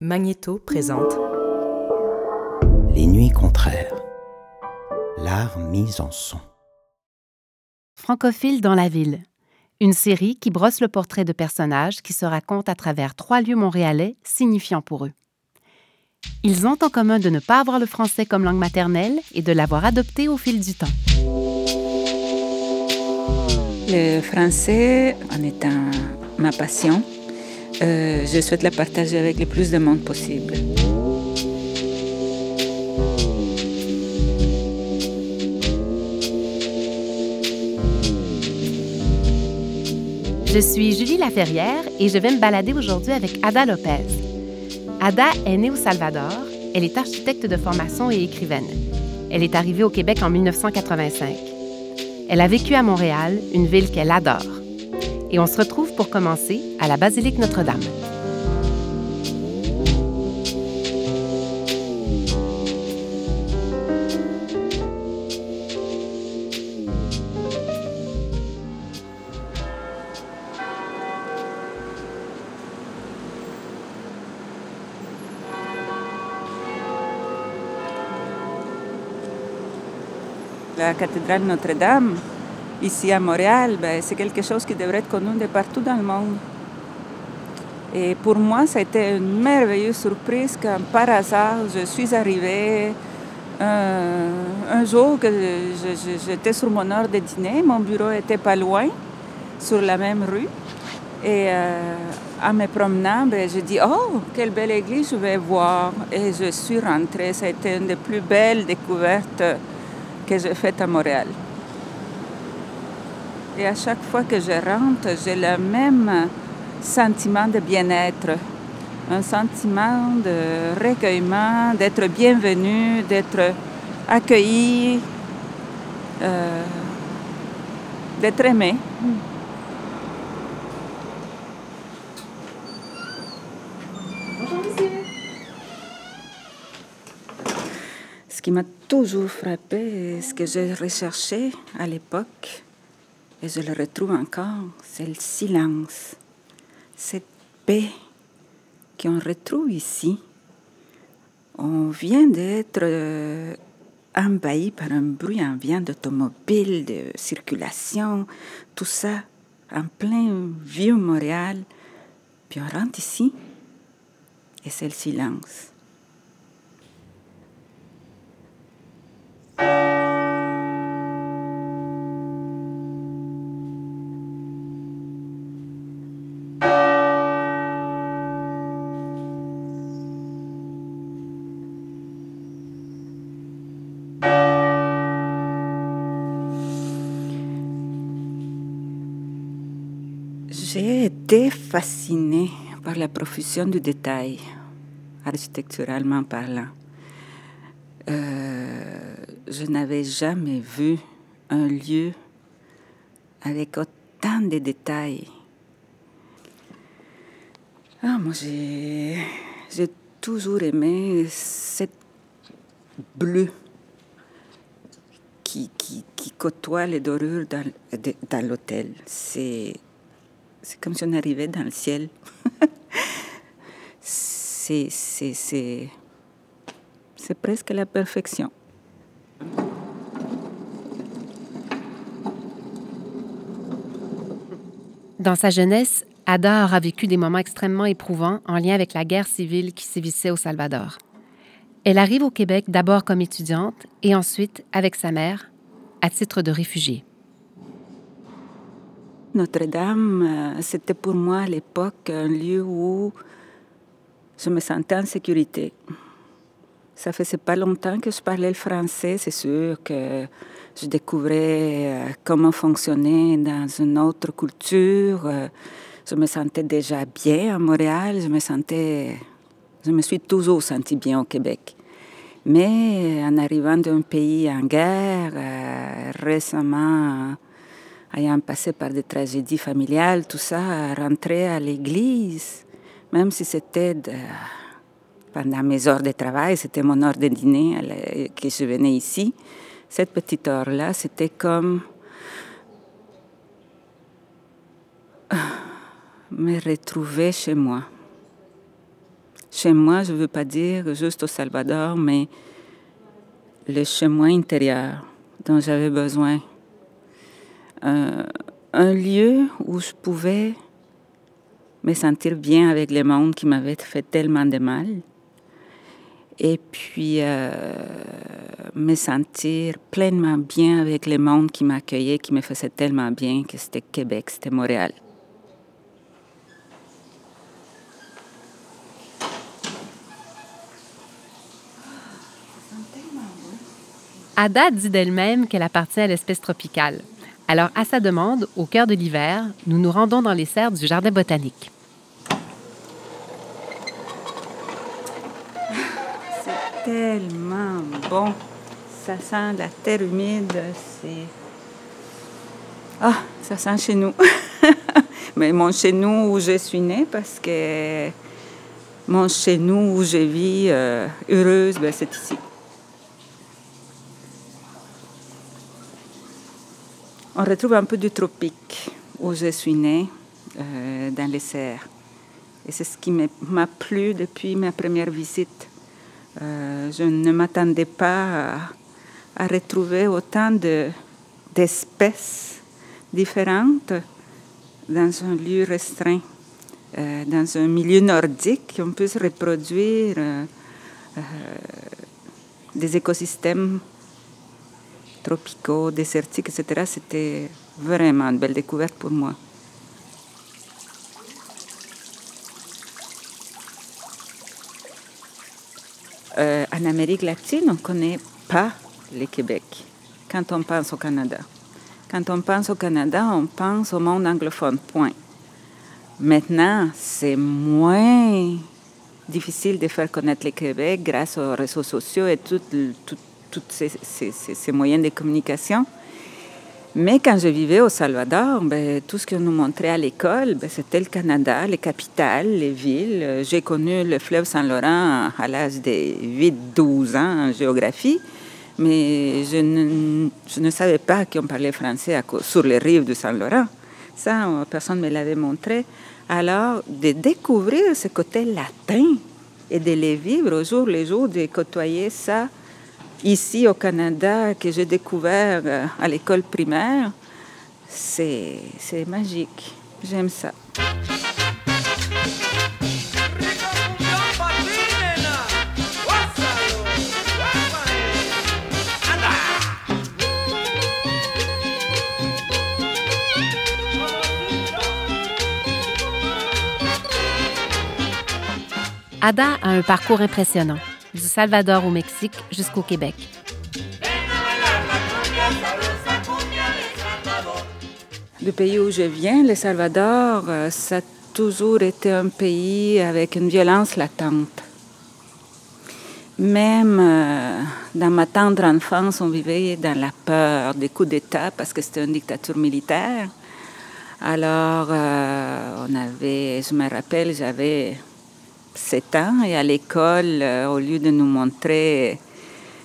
Magnéto présente Les nuits contraires. L'art mis en son. Francophile dans la ville. Une série qui brosse le portrait de personnages qui se racontent à travers trois lieux montréalais signifiants pour eux. Ils ont en commun de ne pas avoir le français comme langue maternelle et de l'avoir adopté au fil du temps. Le français en étant ma passion, euh, je souhaite la partager avec le plus de monde possible. Je suis Julie Laferrière et je vais me balader aujourd'hui avec Ada Lopez. Ada est née au Salvador. Elle est architecte de formation et écrivaine. Elle est arrivée au Québec en 1985. Elle a vécu à Montréal, une ville qu'elle adore. Et on se retrouve pour commencer à la basilique Notre-Dame. La cathédrale Notre-Dame, ici à Montréal, ben, c'est quelque chose qui devrait être connu de partout dans le monde. Et pour moi, ça a été une merveilleuse surprise quand par hasard, je suis arrivée euh, un jour que j'étais sur mon heure de dîner, mon bureau était pas loin, sur la même rue. Et euh, en me promenant, ben, je dis Oh, quelle belle église je vais voir. Et je suis rentrée. Ça a été une des plus belles découvertes que j'ai faites à Montréal. Et à chaque fois que je rentre, j'ai le même sentiment de bien-être, un sentiment de recueillement, d'être bienvenu, d'être accueilli, euh, d'être aimé. Ce qui m'a toujours frappé, ce que j'ai recherché à l'époque, et je le retrouve encore, c'est le silence, cette paix qu'on retrouve ici. On vient d'être euh, envahi par un bruit ambiant d'automobile, de circulation, tout ça en plein vieux Montréal. Puis on rentre ici et c'est le silence. Été fascinée par la profusion du détail, architecturalement parlant. Euh, je n'avais jamais vu un lieu avec autant de détails. Ah, moi, j'ai, toujours aimé cette bleu qui, qui, qui côtoie les dorures dans, dans l'hôtel. C'est, c'est comme si on arrivait dans le ciel. c'est, c'est, c'est, c'est presque la perfection. Dans sa jeunesse, Ada aura vécu des moments extrêmement éprouvants en lien avec la guerre civile qui sévissait au Salvador. Elle arrive au Québec d'abord comme étudiante et ensuite avec sa mère, à titre de réfugiée. Notre-Dame, euh, c'était pour moi à l'époque un lieu où je me sentais en sécurité. Ça faisait pas longtemps que je parlais le français, c'est sûr que je découvrais euh, comment fonctionner dans une autre culture. euh, Je me sentais déjà bien à Montréal, je me sentais, je me suis toujours sentie bien au Québec. Mais en arrivant d'un pays en guerre, récemment ayant passé par des tragédies familiales, tout ça, rentrer à l'église, même si c'était pendant mes heures de travail, c'était mon heure de dîner la- que je venais ici, cette petite heure-là, c'était comme me retrouver chez moi. chez moi, je ne veux pas dire juste au Salvador, mais le chemin intérieur dont j'avais besoin. Euh, un lieu où je pouvais me sentir bien avec le monde qui m'avait fait tellement de mal. Et puis euh, me sentir pleinement bien avec le monde qui m'accueillait, qui me faisait tellement bien, que c'était Québec, c'était Montréal. Ada dit d'elle-même qu'elle appartient à l'espèce tropicale. Alors, à sa demande, au cœur de l'hiver, nous nous rendons dans les serres du jardin botanique. C'est tellement bon. Ça sent la terre humide. C'est. Ah, ça sent chez nous. Mais mon chez nous où je suis née, parce que mon chez nous où je vis euh, heureuse, ben, c'est ici. On retrouve un peu du tropique où je suis née, euh, dans les serres. Et c'est ce qui m'a plu depuis ma première visite. Euh, je ne m'attendais pas à, retrouver autant d'espèces différentes dans un lieu restreint, euh, dans un milieu nordique. On peut se reproduire des écosystèmes tropicaux, désertiques, etc. C'était vraiment une belle découverte pour moi. Euh, en Amérique latine, on ne connaît pas le Québec quand on pense au Canada. Quand on pense au Canada, on pense au monde anglophone, point. Maintenant, c'est moins difficile de faire connaître le Québec grâce aux réseaux sociaux et tout, tout, tous ces, moyens de communication. Mais quand je vivais au Salvador, ben, tout ce qu'on nous montrait à l'école, ben, c'était le Canada, les capitales, les villes. J'ai connu le fleuve Saint-Laurent à l'âge de 8-12 ans en géographie, mais je ne savais pas qu'on parlait français sur les rives du Saint-Laurent. Ça, personne ne me l'avait montré. Alors, de découvrir ce côté latin et de les vivre au jour le jour, de côtoyer ça ici au Canada que j'ai découvert euh, à l'école primaire, c'est magique. J'aime ça. Ada a un parcours impressionnant du Salvador au Mexique jusqu'au Québec. Du pays où je viens, le Salvador, euh, ça a toujours été un pays avec une violence latente. Même euh, dans ma tendre enfance, on vivait dans la peur des coups d'État parce que c'était une dictature militaire. Alors, euh, on avait, je me rappelle, j'avais 7 ans et à l'école, euh, au lieu de nous montrer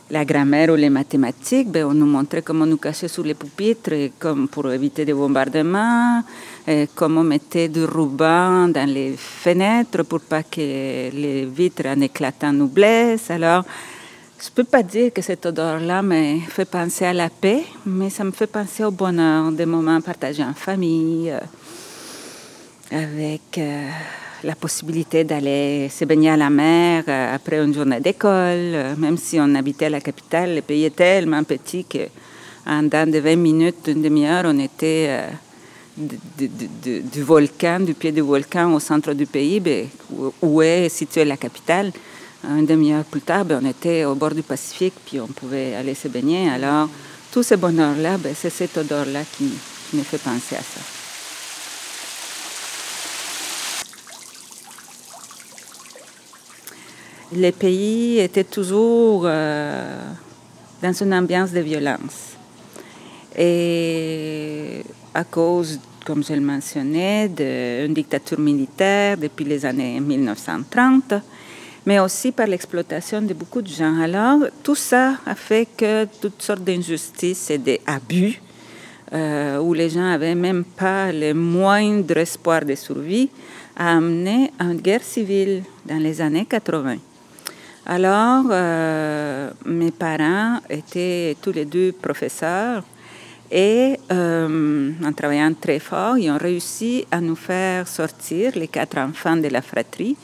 la grammaire ou les mathématiques, ben, on nous montrait comment nous cacher sous les pupitres comme pour éviter des bombardements, et comment mettre du ruban dans les fenêtres pour pas que les vitres en éclatant nous blessent. Alors, je ne peux pas dire que cette odeur-là me fait penser à la paix, mais ça me fait penser au bonheur des moments partagés en famille, euh, avec... Euh, la possibilité d'aller se baigner à la mer euh, après une journée d'école, euh, même si on habitait la capitale, le pays est tellement petit de 20 minutes, une demi-heure, on était euh, du, volcan, du pied du volcan au centre du pays, ben, où est située la capitale. Une demi-heure plus tard, ben, on était au bord du Pacifique, puis on pouvait aller se baigner. Alors, tout ce bonheur-là, ben, c'est cette odeur-là qui me fait penser à ça. Les pays étaient toujours euh, dans une ambiance de violence. Et à cause, comme je le mentionnais, d'une dictature militaire depuis les années 1930, mais aussi par l'exploitation de beaucoup de gens. Alors, tout ça a fait que toutes sortes d'injustices et d'abus, euh, où les gens n'avaient même pas le moindre espoir de survie, a amené à une guerre civile dans les années 80. Alors, euh, mes parents étaient tous les deux professeurs et euh, en travaillant très fort, ils ont réussi à nous faire sortir, les quatre enfants de la fratrie,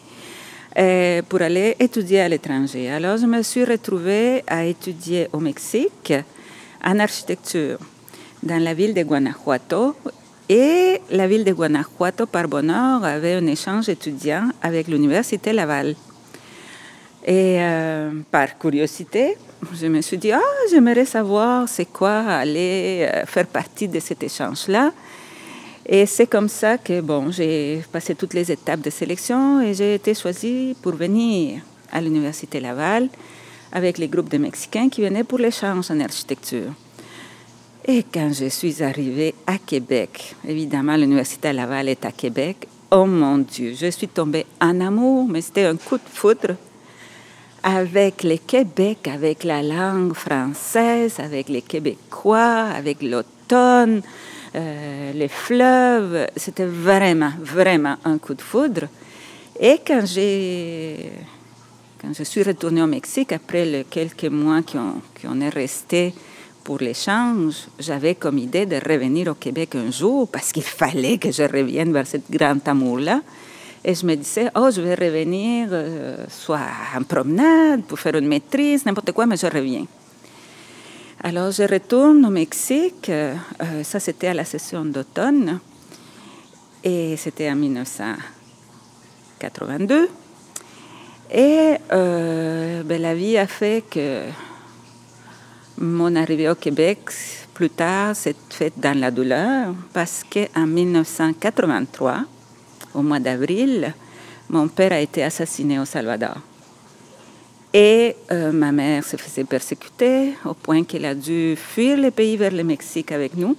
euh, pour aller étudier à l'étranger. Alors, je me suis retrouvée à étudier au Mexique en architecture dans la ville de Guanajuato. Et la ville de Guanajuato, par bonheur, avait un échange étudiant avec l'Université Laval. Et euh, par curiosité, je me suis dit, ah, j'aimerais savoir c'est quoi aller euh, faire partie de cet échange-là. Et c'est comme ça que bon, j'ai passé toutes les étapes de sélection et j'ai été choisie pour venir à l'Université Laval avec les groupes de Mexicains qui venaient pour l'échange en architecture. Et quand je suis arrivée à Québec, évidemment l'Université Laval est à Québec, oh mon Dieu, je suis tombée en amour, mais c'était un coup de foudre avec le Québec, avec la langue française, avec les Québécois, avec l'automne, euh, les fleuves. C'était vraiment, vraiment un coup de foudre. Et quand, quand je suis retournée au Mexique, après les quelques mois qui ont, qui ont resté pour l'échange, j'avais comme idée de revenir au Québec un jour parce qu'il fallait que je revienne vers cette grande amour-là. Et je me disais, oh, je vais revenir euh, soit en promenade pour faire une maîtrise, n'importe quoi, mais je reviens. Alors je retourne au Mexique, euh, ça c'était à la session d'automne, et c'était en 1982. Et euh, ben, la vie a fait que mon arrivée au Québec plus tard s'est faite dans la douleur parce qu'en 1983, au mois d'avril, mon père a été assassiné au Salvador. Et euh, ma mère se faisait persécuter au point qu'elle a dû fuir le pays vers le Mexique avec nous.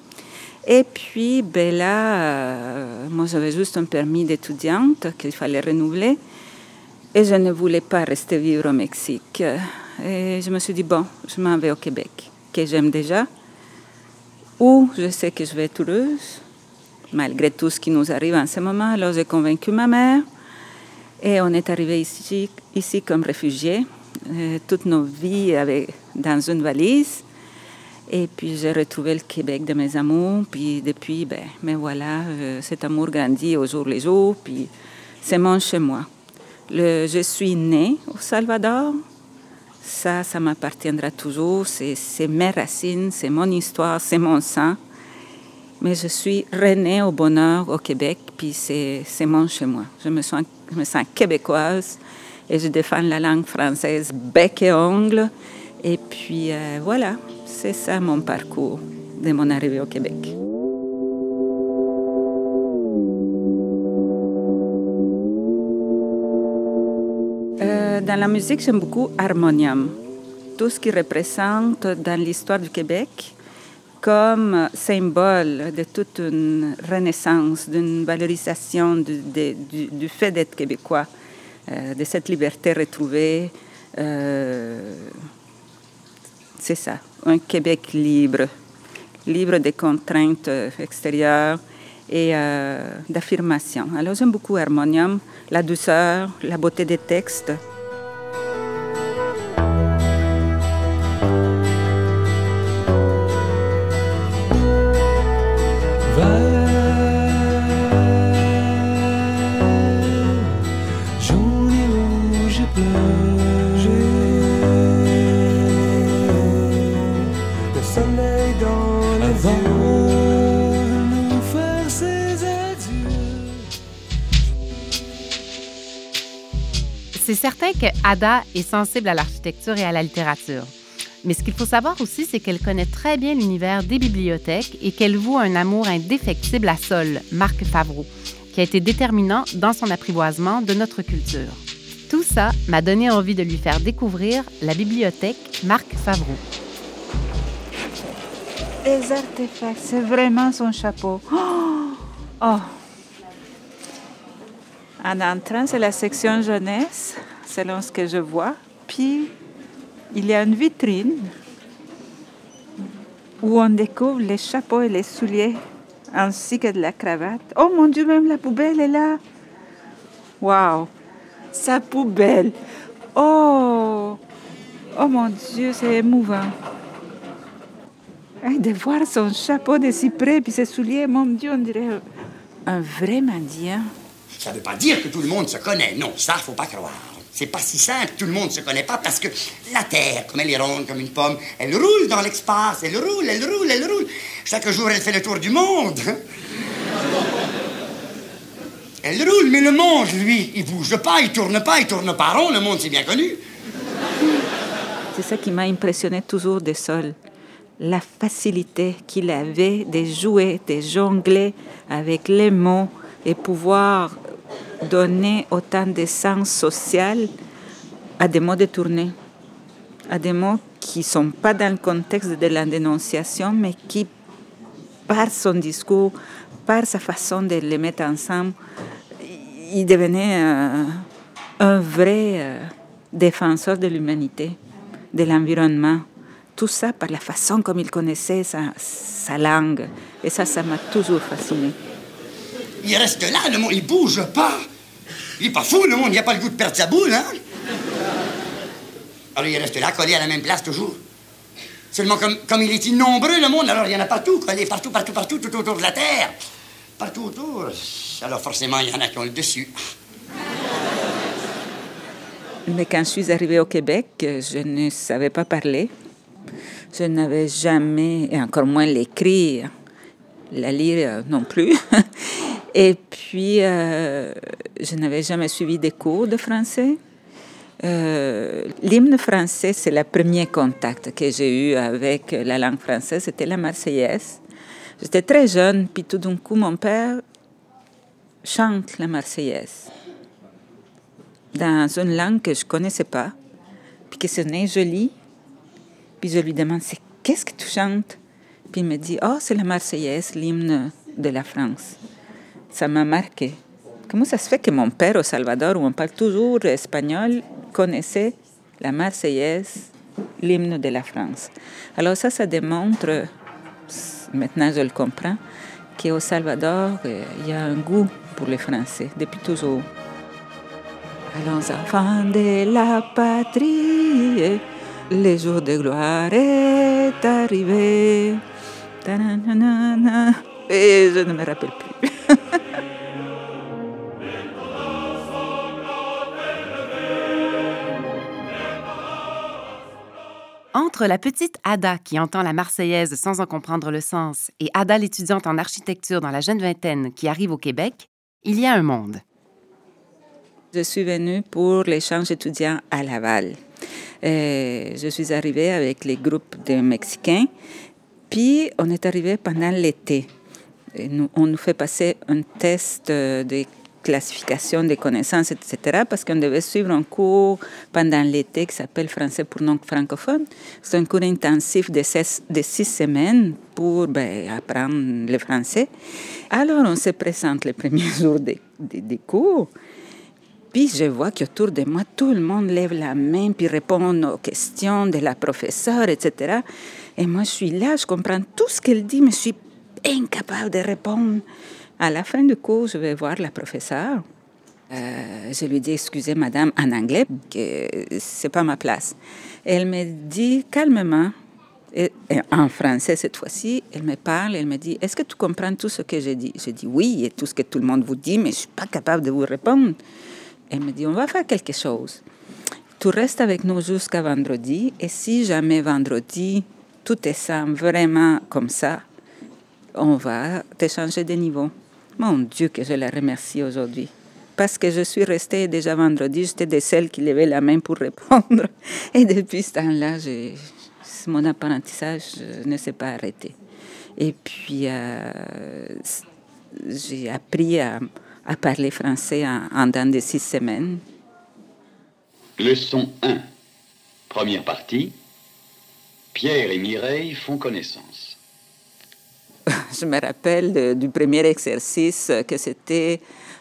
Et puis, ben là, euh, moi j'avais juste un permis d'étudiante qu'il fallait renouveler. Et je ne voulais pas rester vivre au Mexique. Et je me suis dit, bon, je m'en vais au Québec, que j'aime déjà, où je sais que je vais être heureuse, malgré tout ce qui nous arrive en ce moment. Alors j'ai convaincu ma mère et on est arrivé ici, ici comme réfugiés, euh, toutes nos vies avec, dans une valise. Et puis j'ai retrouvé le Québec de mes amours. Puis depuis, ben, mais voilà, euh, cet amour grandit au jour le jour. Puis c'est mon chez moi. Je suis née au Salvador. Ça, ça m'appartiendra toujours. C'est mes racines, c'est mon histoire, c'est mon sang mais je suis renée au bonheur au Québec, puis c'est mon chez moi. Je me, sens, je me sens québécoise et je défends la langue française bec et ongle. Et puis euh, voilà, c'est ça mon parcours de mon arrivée au Québec. Euh, dans la musique, j'aime beaucoup harmonium. Tout ce qui représente dans l'histoire du Québec, comme symbole de toute une renaissance, d'une valorisation du, fait d'être québécois, euh, de cette liberté retrouvée. Euh, c'est ça, un Québec libre, libre des contraintes extérieures et euh, d'affirmation. Alors j'aime beaucoup Harmonium, la douceur, la beauté des textes. Ada est sensible à l'architecture et à la littérature. Mais ce qu'il faut savoir aussi, c'est qu'elle connaît très bien l'univers des bibliothèques et qu'elle voue un amour indéfectible à Sol, Marc Favreau, qui a été déterminant dans son apprivoisement de notre culture. Tout ça m'a donné envie de lui faire découvrir la bibliothèque Marc Favreau. Les artefacts, c'est vraiment son chapeau. Oh! oh. En entrant, c'est la section jeunesse, selon ce que je vois. Puis, il y a une vitrine où on découvre les chapeaux et les souliers, ainsi que de la cravate. Oh mon Dieu, même la poubelle est là. Waouh! sa poubelle. Oh, oh mon Dieu, c'est émouvant. de voir son chapeau de cyprès puis ses souliers, mon Dieu, on dirait un vrai Mandien. Ça ne veut pas dire que tout le monde se connaît. Non, ça, faut pas croire. C'est pas si simple, tout le monde se connaît pas parce que la Terre, comme elle est ronde comme une pomme, elle roule dans l'espace, elle roule, elle roule, elle roule. Chaque jour, elle fait le tour du monde. Elle roule, mais le monde, lui, il bouge pas, il tourne pas, il tourne pas rond, le monde, c'est bien connu. C'est ça qui m'a impressionné toujours des sols. La facilité qu'il avait de jouer, de jongler avec les mots et pouvoir donner autant de sens social à des mots détournés, à des mots qui ne sont pas dans le contexte de la dénonciation, mais qui, par son discours, par sa façon de les mettre ensemble, il devenait euh, un vrai euh, défenseur de l'humanité, de l'environnement. Tout ça par la façon comme il connaissait sa, sa langue. Et ça, ça m'a toujours fasciné. Il reste là, le monde, il bouge pas. Il est pas fou, le monde, il n'y a pas le goût de perdre sa boule, hein? Alors il reste là, collé à la même place toujours. Seulement, comme, comme il est nombreux, le monde, alors il y en a partout, collé partout, partout, partout, tout autour de la Terre. Partout autour. Alors forcément, il y en a qui ont le dessus. Mais quand je suis arrivée au Québec, je ne savais pas parler. Je n'avais jamais, et encore moins l'écrire, la lire non plus. Et puis, euh, je n'avais jamais suivi des cours de français. Euh, l'hymne français, c'est le premier contact que j'ai eu avec la langue française, c'était la Marseillaise. J'étais très jeune, puis tout d'un coup, mon père chante la Marseillaise dans une langue que je ne connaissais pas, puis que sonnait jolie. Puis je lui demande, qu'est-ce que tu chantes? Puis il me dit, oh, c'est la Marseillaise, l'hymne de la France ça m'a marqué. Comment ça se fait que mon père au Salvador, où on parle toujours espagnol, connaissait la Marseillaise, l'hymne de la France? Alors ça, ça démontre, maintenant je le comprends, qu'au Salvador, il y a un goût pour les Français, depuis toujours. Allons enfants de la patrie, le jour de gloire est arrivé. Et je ne me rappelle plus. Entre la petite Ada qui entend la Marseillaise sans en comprendre le sens et Ada l'étudiante en architecture dans la jeune vingtaine qui arrive au Québec, il y a un monde. Je suis venue pour l'échange étudiant à Laval. Euh, je suis arrivée avec les groupes de Mexicains, puis on est arrivé pendant l'été. on nous fait passer un test de classification des connaissances, etc., parce qu'on devait suivre un cours pendant l'été qui s'appelle Français pour non francophones. C'est un cours intensif de six, semaines pour ben, apprendre le français. Alors, on se présente les premiers jours des, des, cours. Puis je vois qu'autour de moi, tout le monde lève la main puis répond aux questions de la professeure, etc. Et moi, je suis là, je comprends tout ce qu'elle dit, mais je suis incapable de répondre. À la fin du cours, je vais voir la professeure. Euh, je lui dis, excusez madame, en anglais, que c'est pas ma place. Elle me dit calmement, et, en français cette fois-ci, elle me parle, elle me dit, est-ce que tu comprends tout ce que j'ai dit? Je dis oui, et tout ce que tout le monde vous dit, mais je suis pas capable de vous répondre. Elle me dit, on va faire quelque chose. Tu restes avec nous jusqu'à vendredi, et si jamais vendredi, tout est semble vraiment comme ça, on va te changer de niveau. Mon Dieu, que je la remercie aujourd'hui. Parce que je suis restée déjà vendredi, j'étais de celles qui levaient la main pour répondre. Et depuis ce temps-là, mon apprentissage ne s'est pas arrêté. Et puis, euh, j'ai appris à, parler français en, dans de six semaines. Leçon 1. Première partie. Pierre et Mireille font connaissance. je me rappelle du premier exercice que c'était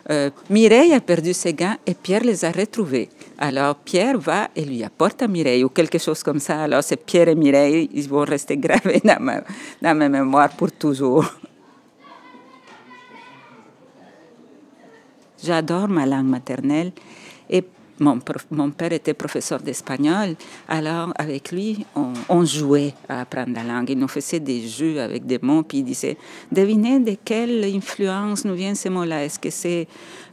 euh, Mireille a perdu ses gants et Pierre les a retrouvés. Alors Pierre va et lui apporte à Mireille ou quelque chose comme ça. Alors c'est Pierre et Mireille, ils vont rester gravés dans ma, dans ma mémoire pour toujours. J'adore ma langue maternelle et mon, père était professeur d'espagnol, alors avec lui, on, jouait à apprendre la langue. Il nous faisait des jeux avec des mots, puis il disait, devinez de quelle influence nous viennent ces mots-là. Est-ce que c'est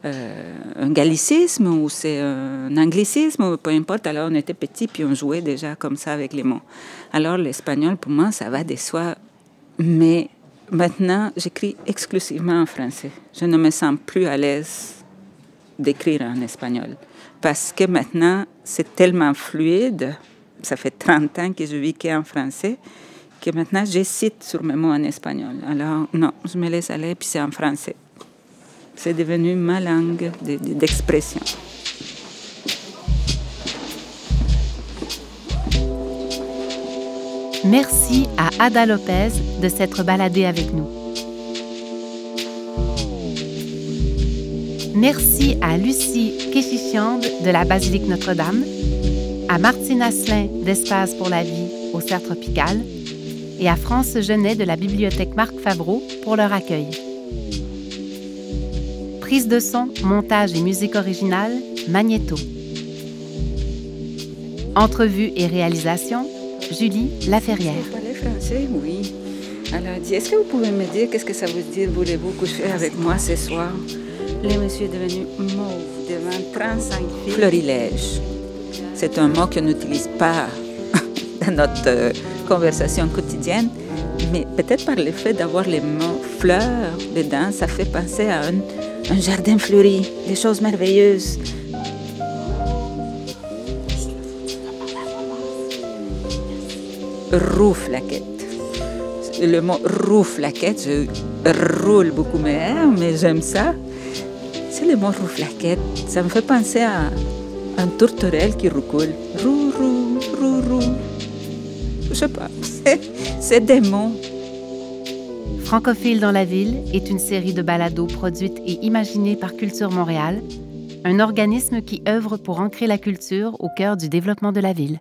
euh, un gallicisme ou c'est un anglicisme, peu importe? Alors on était petits, puis on jouait déjà comme ça avec les mots. Alors l'espagnol, pour moi, ça va de soi, mais maintenant, j'écris exclusivement en français. Je ne me sens plus à l'aise d'écrire en espagnol parce que maintenant, c'est tellement fluide. Ça fait 30 ans que je vis qu'en français que maintenant, j'hésite sur mes mots en espagnol. Alors, non, je me laisse aller, puis c'est en français. C'est devenu ma langue d'expression. Merci à Ada Lopez de s'être baladée avec nous. Merci à Lucie Kéchichiande de la Basilique Notre-Dame, à Martine Asselin d'Espace pour la vie au Cerf Tropical et à France Genet de la Bibliothèque Marc Favreau pour leur accueil. Prise de son, montage et musique originale, Magnéto. Entrevue et réalisation, Julie Laferrière. Français, oui. Dit, est-ce que vous pouvez me dire qu'est-ce que ça veut dire, voulez-vous coucher avec moi ce soir? Le monsieur est mauve devant 35 filles. Florilège. C'est un mot qu'on n'utilise pas dans notre euh, conversation quotidienne, mais peut-être par le fait d'avoir les mots fleurs dedans, ça fait penser à un, un jardin fleuri, des choses merveilleuses. rouflaquette. Le mot rouflaquette, je roule beaucoup mes mais j'aime ça. Le mot rouflaquette. Ça me fait penser à un tourterelle qui roucoule. Rou, rou, rou, rou. Je sais pas. C'est des mots. Francophile dans la ville est une série de balados produites et imaginées par Culture Montréal, un organisme qui œuvre pour ancrer la culture au cœur du développement de la ville.